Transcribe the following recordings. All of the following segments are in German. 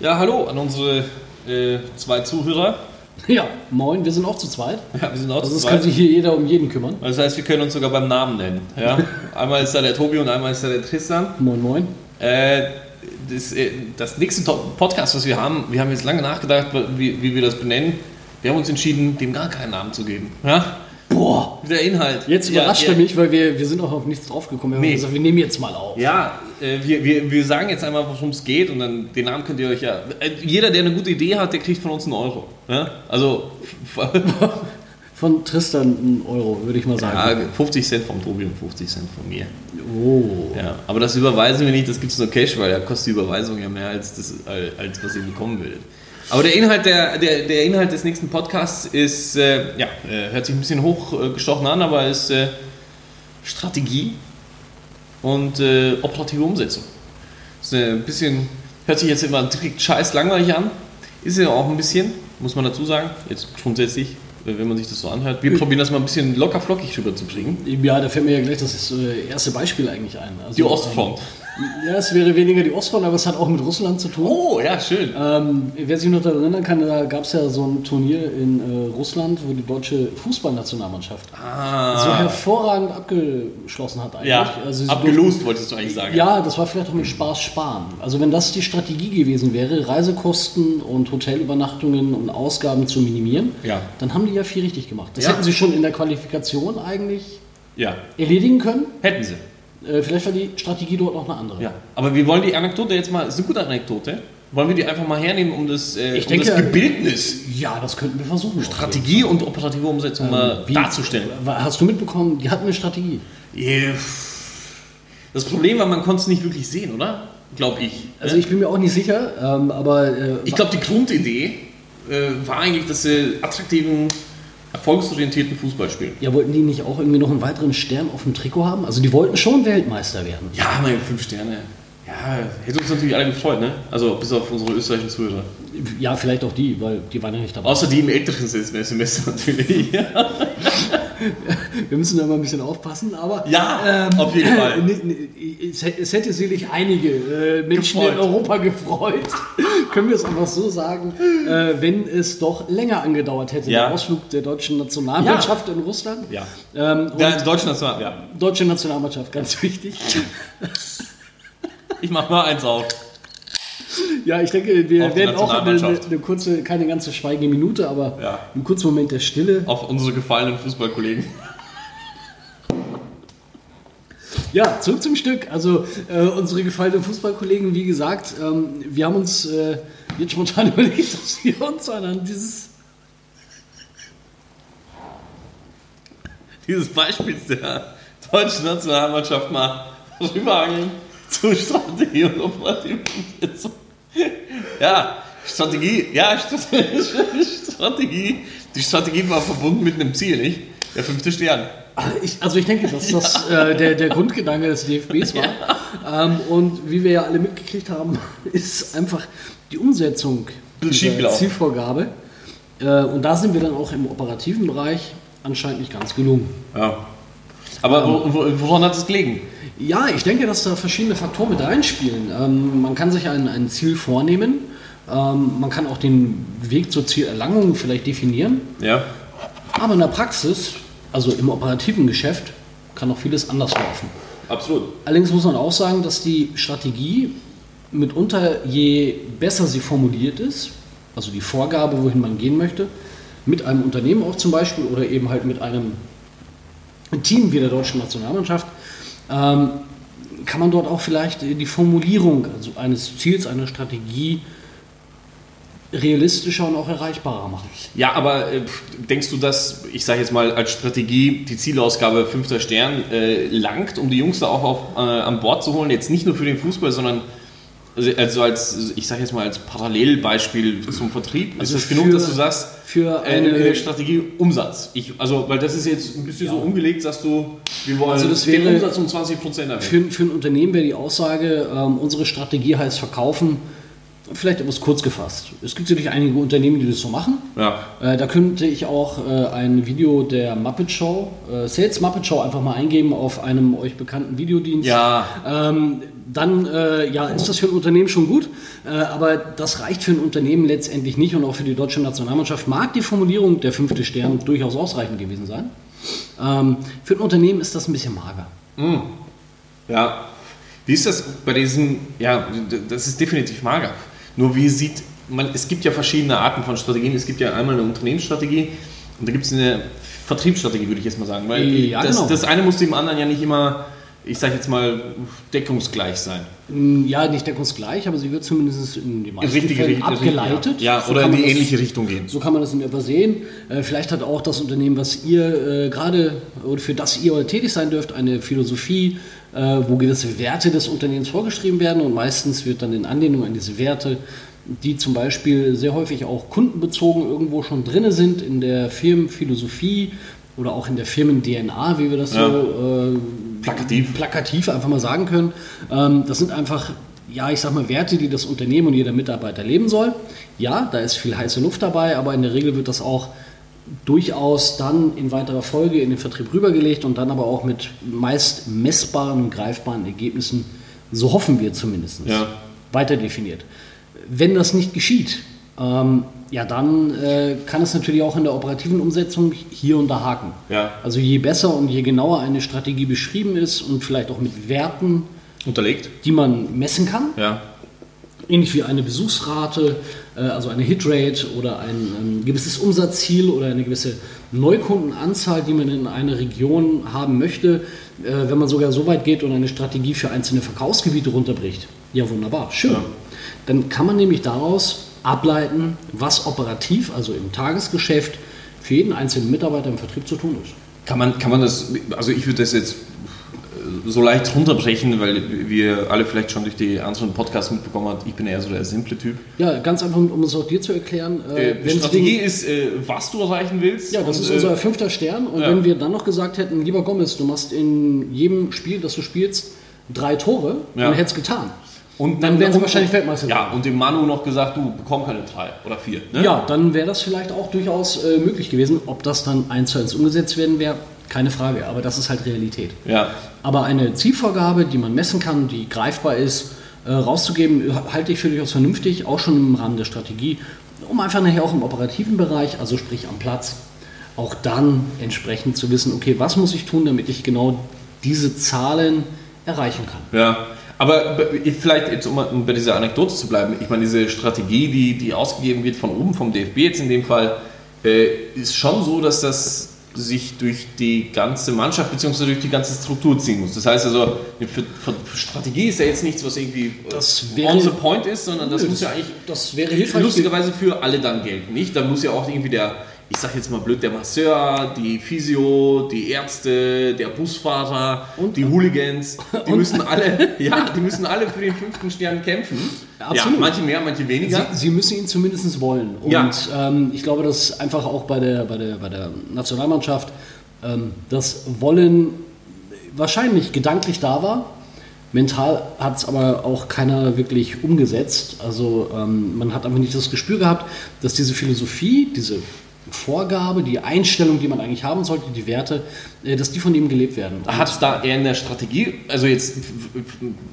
Ja, hallo an unsere äh, zwei Zuhörer. Ja, moin, wir sind auch zu zweit. Ja, wir sind auch Also zu es kann zweit. sich hier jeder um jeden kümmern. Das heißt, wir können uns sogar beim Namen nennen. Ja? einmal ist da der Tobi und einmal ist da der Tristan. Moin, moin. Äh, das, äh, das nächste Podcast, was wir haben, wir haben jetzt lange nachgedacht, wie, wie wir das benennen. Wir haben uns entschieden, dem gar keinen Namen zu geben. Ja? Boah, Der Inhalt. jetzt Ja, überrascht ja, er mich, weil wir, wir sind auch auf nichts draufgekommen. Wir haben Nee. gesagt, wir nehmen jetzt mal auf. Ja, äh, wir, wir, wir sagen jetzt einmal, worum es geht und dann den Namen könnt ihr euch ja. Äh, jeder, der eine gute Idee hat, der kriegt von uns einen Euro. Ja? Also Von Tristan ein Euro, würde ich mal sagen. ja, 50 Cent vom Tobi und 50 Cent von mir. Oh. Ja, aber das überweisen wir nicht, das gibt es nur Cash, weil da kostet die Überweisung ja mehr als, das, als was ihr bekommen würdet. Aber der Inhalt, der, der, der Inhalt des nächsten Podcasts ist, äh, ja, äh, hört sich ein bisschen hochgestochen an, aber ist äh, Strategie und äh, operative Umsetzung. Ist äh, ein bisschen, hört sich jetzt immer direkt scheiß langweilig an, ist ja auch ein bisschen, muss man dazu sagen, jetzt grundsätzlich, äh, wenn man sich das so anhört. Wir probieren das mal ein bisschen locker flockig rüberzubringen. Ja, da fällt mir ja gleich das erste Beispiel eigentlich ein. Also, Die Ostfront. Ähm, ja, es wäre weniger die Ostfront, aber es hat auch mit Russland zu tun. Oh, ja, schön. Ähm, wer sich noch daran erinnern kann, da gab es ja so ein Turnier in äh, Russland, wo die deutsche Fußballnationalmannschaft Ah. so hervorragend abgeschlossen hat eigentlich. Ja, Also abgelost wolltest du eigentlich sagen. Ja, das war vielleicht auch mit Spaß sparen. Also wenn das die Strategie gewesen wäre, Reisekosten und Hotelübernachtungen und Ausgaben zu minimieren, Ja. dann haben die ja viel richtig gemacht. Das Ja. hätten sie schon in der Qualifikation eigentlich Ja, erledigen können. hätten sie. Äh, vielleicht war die Strategie dort noch eine andere. Ja. Aber wir wollen die Anekdote jetzt mal, ist eine gute Anekdote, wollen wir die einfach mal hernehmen, um das, äh, um denke, das Gebildnis, Ja, das könnten wir versuchen. Strategie und operative Umsetzung mal Wie- darzustellen. Hast du mitbekommen, die hatten eine Strategie. Das Problem war, man konnte es nicht wirklich sehen, oder? Glaube ich. Also ich bin mir auch nicht sicher, ähm, aber äh, ich glaube, die Grundidee äh, war eigentlich, dass sie attraktiven, erfolgsorientierten Fußball spielen. ja, wollten die nicht auch irgendwie noch einen weiteren Stern auf dem Trikot haben? Also die wollten schon Weltmeister werden. Ja, meine fünf Sterne. Ja, hätte uns natürlich alle gefreut, ne? Also bis auf unsere österreichischen Zuhörer. Ja, vielleicht auch die, weil die waren ja nicht dabei. Außer die im älteren Semester natürlich. Wir müssen da mal ein bisschen aufpassen, aber Ja, auf jeden Fall. es, hätte- sicherlich einige äh, Menschen Gefreut. in Europa gefreut. Können wir es einfach so sagen, äh, wenn es doch länger angedauert hätte, Ja. der Ausflug der deutschen Nationalmannschaft in Russland. Ja. Ähm, Der deutsche National. Ja. deutsche Nationalmannschaft, ganz wichtig. Ich mach mal eins auf. Ja, ich denke, wir werden auch eine, eine, kurze, keine ganze schweigende Minute, aber Ja. einen kurzen Moment der Stille. Auf unsere gefallenen Fußballkollegen. Ja, zurück zum Stück. Also äh, unsere gefallenen Fußballkollegen, wie gesagt, ähm, wir haben uns äh, jetzt spontan überlegt, dass wir uns an dieses Dieses Beispiel der deutschen Nationalmannschaft mal rüberhangeln zu Strategie und operative Umsetzung. Ja, Strategie, ja, Strategie. Die Strategie war verbunden mit einem Ziel, nicht? Der fünfte Stern. Ich, also ich denke, dass das äh, der, der Grundgedanke des DFBs war. Ähm, und wie wir ja alle mitgekriegt haben, ist einfach die Umsetzung schiefgelaufen. Zielvorgabe. Äh, und da sind wir dann auch im operativen Bereich anscheinend nicht ganz gelungen. Ja. Aber wo, wo, woran hat es gelegen? Ja, ich denke, dass da verschiedene Faktoren mit reinspielen. Ähm, man kann sich ein, ein Ziel vornehmen. Ähm, man kann auch den Weg zur Zielerlangung vielleicht definieren. Ja. Aber in der Praxis, also im operativen Geschäft, kann auch vieles anders laufen. Absolut. Allerdings muss man auch sagen, dass die Strategie mitunter, je besser sie formuliert ist, also die Vorgabe, wohin man gehen möchte, mit einem Unternehmen auch zum Beispiel oder eben halt mit einem Team wie der deutschen Nationalmannschaft, ähm, kann man dort auch vielleicht die Formulierung also eines Ziels, einer Strategie realistischer und auch erreichbarer machen. Ja, aber äh, denkst du, dass, ich sage jetzt mal, als Strategie die Zielausgabe fünfter Stern äh, langt, um die Jungs da auch auf, äh, an Bord zu holen? Jetzt nicht nur für den Fußball, sondern also- also als, ich sage jetzt mal, als Parallelbeispiel zum Vertrieb. Also ist das genug, dass du sagst, für äh, eine- äh, Strategie Umsatz? Ich, also, weil das ist jetzt ein bisschen so umgelegt, sagst du, wir wollen Also das den wäre- Umsatz um 20 Prozent erhöhen. Für, für ein Unternehmen wäre die Aussage, ähm, unsere Strategie heißt verkaufen Vielleicht etwas kurz gefasst. Es gibt natürlich einige Unternehmen, die das so machen. Ja. Äh, da könnte ich auch äh, ein Video der Muppet Show, äh, Sales Muppet Show, einfach mal eingeben auf einem euch bekannten Videodienst. Ja. Ähm, dann äh, ja, ist das für ein Unternehmen schon gut, äh, aber das reicht für ein Unternehmen letztendlich nicht und auch für die deutsche Nationalmannschaft mag die Formulierung der fünfte Stern durchaus ausreichend gewesen sein. Ähm, für ein Unternehmen ist das ein bisschen mager. Ja. Wie ist das bei diesen, ja, das ist definitiv mager. Nur wie sieht man, es gibt ja verschiedene Arten von Strategien. Es gibt ja einmal eine Unternehmensstrategie und da gibt es eine Vertriebsstrategie, würde ich jetzt mal sagen. Weil Ja, das, genau. das eine muss dem anderen ja nicht immer, ich sage jetzt mal, deckungsgleich sein. Mm, Ja, nicht deckungsgleich, aber sie wird zumindest in den meisten Richtige Fällen Richtung. abgeleitet. Ja, So oder in die man das- ähnliche Richtung gehen. So kann man das in etwa sehen. Äh, vielleicht hat auch das Unternehmen, was ihr äh, gerade oder für das ihr tätig sein dürft, eine Philosophie, äh, wo gewisse Werte des Unternehmens vorgeschrieben werden und meistens wird dann in Anlehnung an diese Werte, die zum Beispiel sehr häufig auch kundenbezogen irgendwo schon drin sind in der Firmenphilosophie oder auch in der Firmen-DNA, wie wir das Ja. so äh, Plakativ. plakativ einfach mal sagen können. Ähm, das sind einfach, ja, ich sag mal, Werte, die das Unternehmen und jeder Mitarbeiter leben soll. Ja, da ist viel heiße Luft dabei, aber in der Regel wird das auch durchaus dann in weiterer Folge in den Vertrieb rübergelegt und dann aber auch mit meist messbaren und greifbaren Ergebnissen, so hoffen wir zumindest, Ja. weiter definiert. Wenn das nicht geschieht, ähm, ja, dann äh, kann es natürlich auch in der operativen Umsetzung hier und da haken. Ja. Also je besser und je genauer eine Strategie beschrieben ist und vielleicht auch mit Werten, Unterlegt? die man messen kann, Ja. ähnlich wie eine Besuchsrate, äh, also eine Hitrate oder ein, ein gewisses Umsatzziel oder eine gewisse Neukundenanzahl, die man in einer Region haben möchte, äh, wenn man sogar so weit geht und eine Strategie für einzelne Verkaufsgebiete runterbricht. Ja, wunderbar, schön. Ja. Dann kann man nämlich daraus ableiten, was operativ, also im Tagesgeschäft, für jeden einzelnen Mitarbeiter im Vertrieb zu tun ist. Kann man, kann man das, also ich würde das jetzt äh, so leicht runterbrechen, weil wir alle vielleicht schon durch die anderen Podcasts mitbekommen haben, ich bin eher so der simple Typ. Ja, ganz einfach, um es auch dir zu erklären. Äh, wenn Sie Strategie den- ist, äh, was du erreichen willst. Ja, das und, ist äh, unser fünfter Stern. Und ja. wenn wir dann noch gesagt hätten, lieber Gomez, du machst in jedem Spiel, das du spielst, drei Tore, Ja. dann hättest du getan. Und Dann wären sie wahrscheinlich Weltmeister Ja, und dem Manu noch gesagt, du bekommst keine drei oder vier. Ne? Ja, dann wäre das vielleicht auch durchaus äh, möglich gewesen. Ob das dann eins zu eins umgesetzt werden wäre, keine Frage. Aber das ist halt Realität. Ja. Aber eine Zielvorgabe, die man messen kann, die greifbar ist, äh, rauszugeben, halte ich für durchaus vernünftig, auch schon im Rahmen der Strategie, um einfach nachher auch im operativen Bereich, also sprich am Platz, auch dann entsprechend zu wissen, okay, was muss ich tun, damit ich genau diese Zahlen erreichen kann. Ja, aber vielleicht jetzt, um, bei dieser Anekdote zu bleiben, ich meine, diese Strategie, die, die ausgegeben wird von oben, vom DFB jetzt in dem Fall, äh, ist schon so, dass das sich durch die ganze Mannschaft bzw. durch die ganze Struktur ziehen muss. Das heißt also, für, für, für Strategie ist ja jetzt nichts, was irgendwie äh, wäre- on the point ist, sondern das Nö, muss ja eigentlich Das wäre hilfreich. lustigerweise für alle dann gelten, nicht? Dann muss ja auch irgendwie der, ich sag jetzt mal blöd, der Masseur, die Physio, die Ärzte, der Busfahrer, Und- die Hooligans, die und- müssen alle, ja, die müssen alle für den fünften Stern kämpfen. Absolut. Ja, manche mehr, manche weniger. Sie, sie müssen ihn zumindest wollen. Und Ja. ähm, ich glaube, dass einfach auch bei der, bei der, bei der Nationalmannschaft ähm, das Wollen wahrscheinlich gedanklich da war. Mental hat es aber auch keiner wirklich umgesetzt. Also ähm, man hat einfach nicht das Gespür gehabt, dass diese Philosophie, diese Vorgabe, die Einstellung, die man eigentlich haben sollte, die Werte, äh, dass die von ihm gelebt werden. Hat es da eher in der Strategie, also jetzt,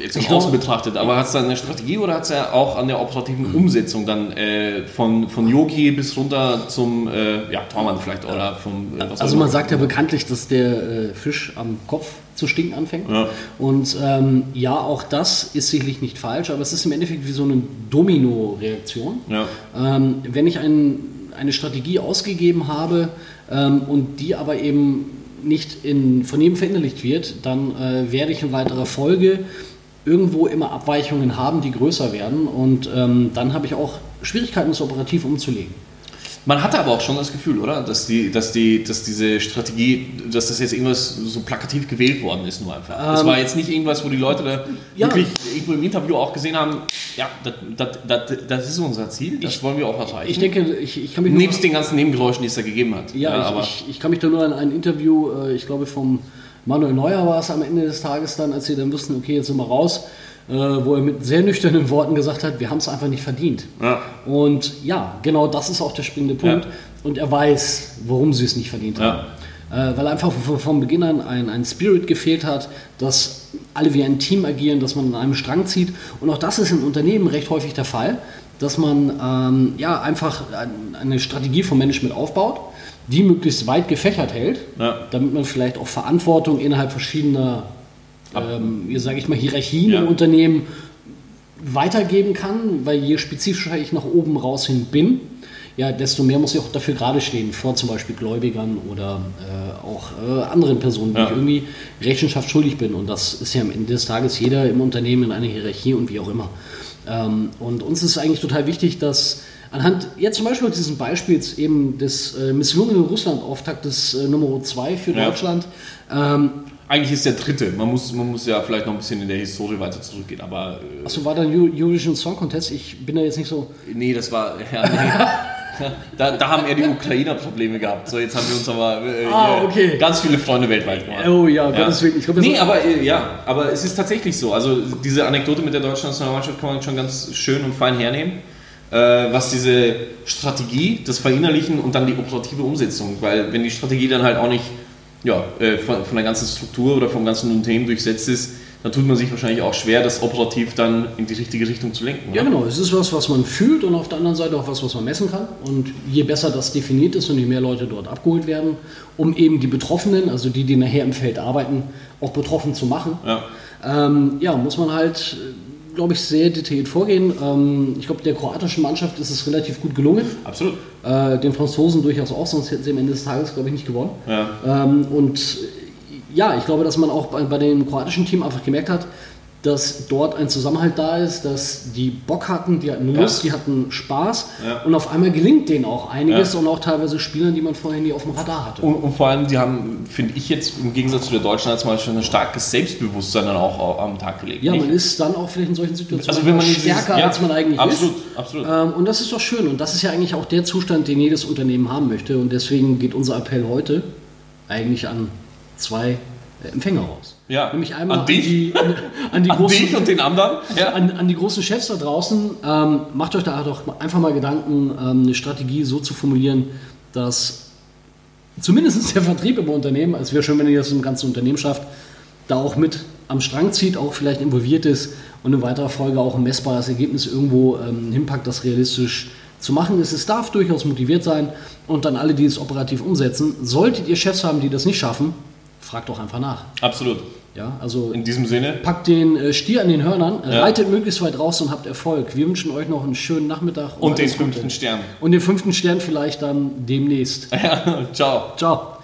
jetzt im Außen betrachtet, aber hat es da in der Strategie oder hat es ja auch an der operativen Umsetzung dann äh, von, von Yogi bis runter zum äh, ja, Tormann vielleicht oder vom äh, Also man sagt ja bekanntlich, dass der äh, Fisch am Kopf zu stinken anfängt. Ja. Und ähm, ja, auch das ist sicherlich nicht falsch, aber es ist im Endeffekt wie so eine Domino-Reaktion. Ja. Ähm, wenn ich ein, eine Strategie ausgegeben habe ähm, und die aber eben nicht in, von jedem verinnerlicht wird, dann äh, werde ich in weiterer Folge irgendwo immer Abweichungen haben, die größer werden und ähm, dann habe ich auch Schwierigkeiten, das operativ umzulegen. Man hatte aber auch schon das Gefühl, oder? Dass, die, dass, die, dass diese Strategie, dass das jetzt irgendwas so plakativ gewählt worden ist, nur einfach. das Ähm, war jetzt nicht irgendwas, wo die Leute da ja. wirklich irgendwo im Interview auch gesehen haben, ja, das, das, das, das ist unser Ziel, das wollen wir auch erreichen. Ich denke, ich, ich kann mich Nebst den ganzen Nebengeräuschen, die es da gegeben hat. Ja, aber ich, ich, ich kann mich da nur an ein Interview, äh, ich glaube vom Manuel Neuer war es am Ende des Tages dann, als sie dann wussten, okay, jetzt sind wir raus. Äh, wo er mit sehr nüchternen Worten gesagt hat, wir haben es einfach nicht verdient. Ja. Und ja, genau das ist auch der springende Punkt. Ja. Und er weiß, warum sie es nicht verdient haben. Äh, weil einfach von, Beginn an ein, ein Spirit gefehlt hat, dass alle wie ein Team agieren, dass man an einem Strang zieht. Und auch das ist in Unternehmen recht häufig der Fall, dass man ähm, ja, einfach ein- eine Strategie vom Management aufbaut, die möglichst weit gefächert hält, Ja. damit man vielleicht auch Verantwortung innerhalb verschiedener, ähm, sage ich mal, Hierarchien Ja. im Unternehmen weitergeben kann, weil je spezifischer ich nach oben raus hin bin, ja, desto mehr muss ich auch dafür gerade stehen, vor zum Beispiel Gläubigern oder äh, auch äh, anderen Personen, die Ja. ich irgendwie Rechenschaft schuldig bin. Und das ist ja am Ende des Tages jeder im Unternehmen in einer Hierarchie und wie auch immer. Ähm, und uns ist eigentlich total wichtig, dass anhand jetzt zum Beispiel dieses Beispiels eben des äh, misslungenen Russland-Auftaktes äh, Nummer 2 für Ja. Deutschland, ähm, Eigentlich ist der dritte. Man muss, man muss ja vielleicht noch ein bisschen in der Historie weiter zurückgehen, aber äh, achso, war dann Eu- Eurovision Song Contest? Ich bin da jetzt nicht so. nee, das war. Ja, nee. Da, da haben eher die Ukrainer Probleme gehabt. So, jetzt haben wir uns aber äh, Ah, okay. ganz viele Freunde weltweit gemacht. Oh ja, Gottes Willen. Ich glaub, das nee, aber äh, ja, aber es ist tatsächlich so. Also diese Anekdote mit der deutschen Nationalmannschaft kann man schon ganz schön und fein hernehmen. Äh, was diese Strategie, das Verinnerlichen und dann die operative Umsetzung, weil wenn die Strategie dann halt auch nicht ja, äh, von, von der ganzen Struktur oder vom ganzen Unternehmen durchsetzt ist, dann tut man sich wahrscheinlich auch schwer, das operativ dann in die richtige Richtung zu lenken. Ja, oder? genau. Es ist was, was man fühlt und auf der anderen Seite auch was, was man messen kann. Und je besser das definiert ist und je mehr Leute dort abgeholt werden, um eben die Betroffenen, also die, die nachher im Feld arbeiten, auch betroffen zu machen, Ja. ähm, ja, muss man halt, glaube ich, sehr detailliert vorgehen. Ähm, ich glaube, der kroatischen Mannschaft ist es relativ gut gelungen. Absolut. Äh, den Franzosen durchaus auch, sonst hätten sie am Ende des Tages, glaube ich, nicht gewonnen. Ja. Ähm, und ja, ich glaube, dass man auch bei, bei dem kroatischen Team einfach gemerkt hat, dass dort ein Zusammenhalt da ist, dass die Bock hatten, die hatten Lust, Ja. die hatten Spaß Ja. und auf einmal gelingt denen auch einiges Ja. und auch teilweise Spielern, die man vorher nie auf dem Radar hatte. Und, und vor allem, die haben, finde ich jetzt im Gegensatz zu der deutschen Nationalmannschaft, ein starkes Selbstbewusstsein dann auch au- am Tag gelegt. ja, nicht? man ist dann auch vielleicht in solchen Situationen also wenn man dieses- stärker, ja, als man eigentlich absolut, ist. Absolut, Ähm, und das ist doch schön. Und das ist ja eigentlich auch der Zustand, den jedes Unternehmen haben möchte. Und deswegen geht unser Appell heute eigentlich an zwei Empfänger raus. Ja. Nämlich einmal An dich? die, an, an die An großen, dich und den anderen? Ja. an, an die großen Chefs da draußen. Ähm, macht euch da doch einfach mal Gedanken, ähm, eine Strategie so zu formulieren, dass zumindest der Vertrieb im Unternehmen, es wäre schön, wenn ihr das im ganzen Unternehmen schafft, da auch mit am Strang zieht, auch vielleicht involviert ist und in weiterer Folge auch ein messbares Ergebnis irgendwo ähm, hinpackt, das realistisch zu machen ist. Es darf durchaus motiviert sein und dann alle, die es operativ umsetzen. Solltet ihr Chefs haben, die das nicht schaffen, fragt doch einfach nach. Absolut. Ja, also In diesem Sinne, packt den äh, Stier an den Hörnern, Ja. reitet möglichst weit raus und habt Erfolg. Wir wünschen euch noch einen schönen Nachmittag und den Gute. fünften Stern. Und den fünften Stern vielleicht dann demnächst. Ja, ciao. Ciao.